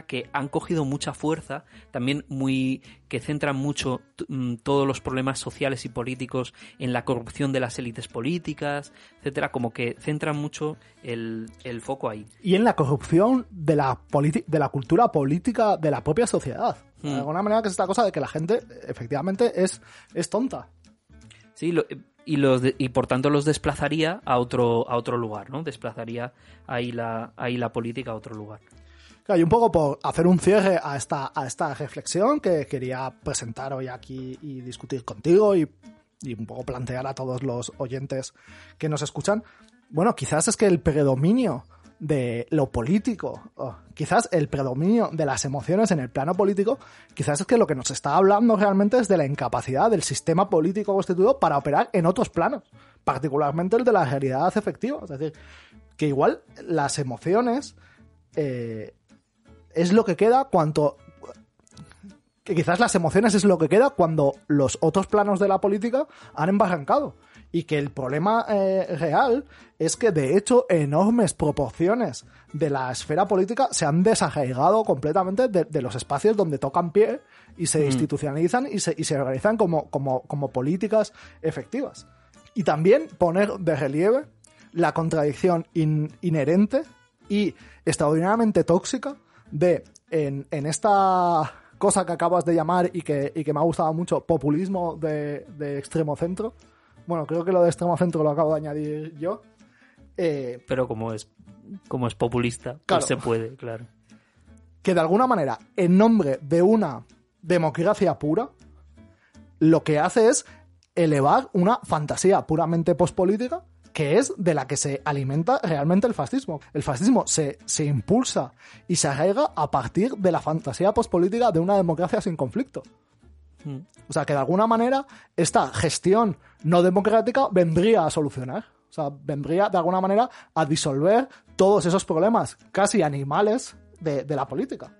que han cogido mucha fuerza, también muy que centran mucho mm, todos los problemas sociales y políticos en la corrupción de las élites políticas, etcétera, como que centran mucho el, el foco ahí. y en la corrupción de la, de la cultura política de la propia sociedad. De Hmm. alguna manera que es esta cosa de que la gente efectivamente es, es tonta. Sí, lo- y los de- y por tanto los desplazaría a otro a otro lugar, ¿no? Desplazaría ahí la ahí la política a otro lugar. Claro, y un poco por hacer un cierre a esta, a esta reflexión que quería presentar hoy aquí y discutir contigo y, un poco plantear a todos los oyentes que nos escuchan. Bueno, quizás es que el predominio de lo político, quizás el predominio de las emociones en el plano político, quizás es que lo que nos está hablando realmente es de la incapacidad del sistema político constituido para operar en otros planos, particularmente el de la realidad efectiva. Es decir, que igual las emociones eh, es lo que queda cuanto que quizás las emociones es lo que queda cuando los otros planos de la política han embarrancado y que el problema eh, real es que de hecho enormes proporciones de la esfera política se han desarraigado completamente de, de los espacios donde tocan pie y se institucionalizan y se, y se organizan como, como, como políticas efectivas. Y también poner de relieve la contradicción in- inherente y extraordinariamente tóxica de en, en esta cosa que acabas de llamar y que, y que me ha gustado mucho, populismo de, de extremo centro. Bueno, creo que lo de extremo centro lo acabo de añadir yo. Eh, Pero como es como es populista, Claro. pues se puede, claro. que de alguna manera, en nombre de una democracia pura, lo que hace es elevar una fantasía puramente pospolítica que es de la que se alimenta realmente el fascismo. El fascismo se, se impulsa y se arraiga a partir de la fantasía pospolítica de una democracia sin conflicto. Mm. O sea, que de alguna manera esta gestión no democrática vendría a solucionar. O sea, vendría de alguna manera a disolver todos esos problemas casi animales de, de la política.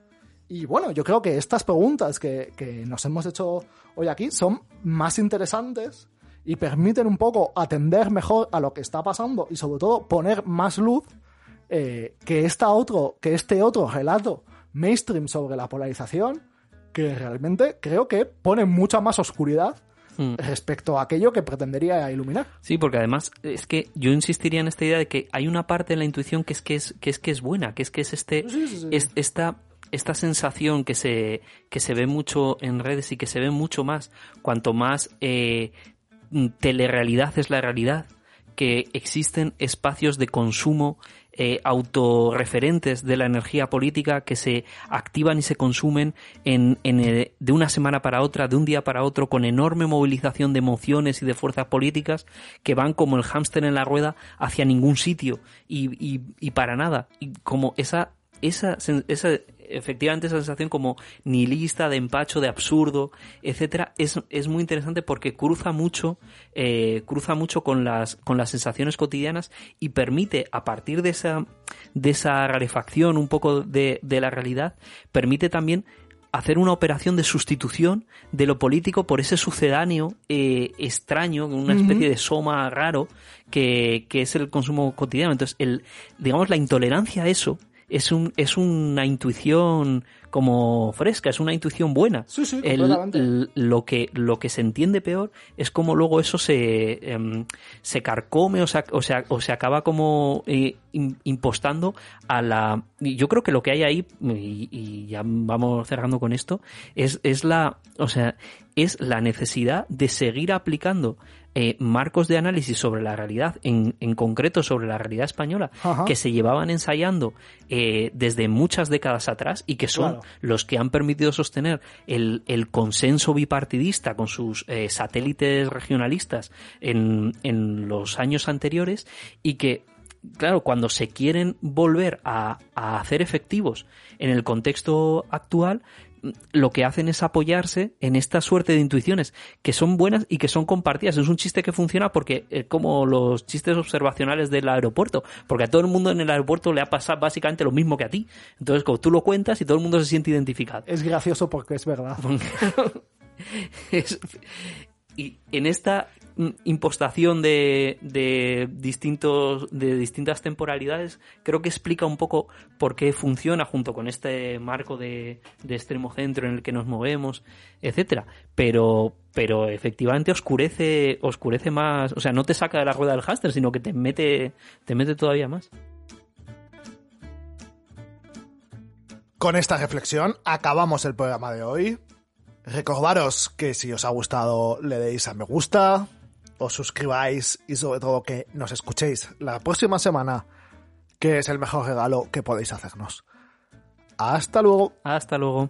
Y bueno, yo creo que estas preguntas que, que nos hemos hecho hoy aquí son más interesantes y permiten un poco atender mejor a lo que está pasando y sobre todo poner más luz eh, que, esta otro, que este otro relato mainstream sobre la polarización que realmente creo que pone mucha más oscuridad Mm. respecto a aquello que pretendería iluminar. Sí, porque además es que yo insistiría en esta idea de que hay una parte de la intuición que es que es que es que es buena, que es que es este Sí, sí, sí. es- esta esta sensación que se que se ve mucho en redes y que se ve mucho más cuanto más eh, telerrealidad es la realidad que existen espacios de consumo eh, autorreferentes de la energía política que se activan y se consumen en, en, de una semana para otra, de un día para otro, con enorme movilización de emociones y de fuerzas políticas que van como el hámster en la rueda hacia ningún sitio y, y, y para nada. Y como esa, esa, efectivamente esa sensación como nihilista, de empacho, de absurdo, etcétera, es, es muy interesante porque cruza mucho, eh, cruza mucho con las, con las sensaciones cotidianas y permite, a partir de esa, de esa rarefacción un poco de, de la realidad, permite también hacer una operación de sustitución de lo político por ese sucedáneo eh, extraño, una especie de soma raro que, que, es el consumo cotidiano. Entonces, el, digamos, la intolerancia a eso es, un, es una intuición como fresca, es una intuición buena. Sí, sí, el, lo, que, lo que se entiende peor es como luego eso se, eh, se carcome o se, o, sea, o se acaba como eh, impostando a la... Yo creo que lo que hay ahí, y, y, ya vamos cerrando con esto, es, es la... O sea, es la necesidad de seguir aplicando eh, marcos de análisis sobre la realidad, en, en concreto sobre la realidad española, Ajá. que se llevaban ensayando eh, desde muchas décadas atrás y que son Claro. los que han permitido sostener el, el consenso bipartidista con sus eh, satélites regionalistas en, en los años anteriores y que claro, cuando se quieren volver a, a, hacer efectivos en el contexto actual, lo que hacen es apoyarse en esta suerte de intuiciones que son buenas y que son compartidas. Es un chiste que funciona porque es como los chistes observacionales del aeropuerto, porque a todo el mundo en el aeropuerto le ha pasado básicamente lo mismo que a ti. Entonces, como tú lo cuentas y todo el mundo se siente identificado. Es gracioso porque es verdad. es, y en esta impostación de, de distintos de distintas temporalidades creo que explica un poco por qué funciona junto con este marco de, de extremo centro en el que nos movemos etcétera. Pero pero efectivamente oscurece oscurece más o sea no te saca de la rueda del hámster sino que te mete te mete todavía más. Con esta reflexión acabamos el programa de hoy. Recordaros que si os ha gustado le deis a me gusta, os suscribáis y sobre todo que nos escuchéis la próxima semana, que es el mejor regalo que podéis hacernos. Hasta luego. Hasta luego.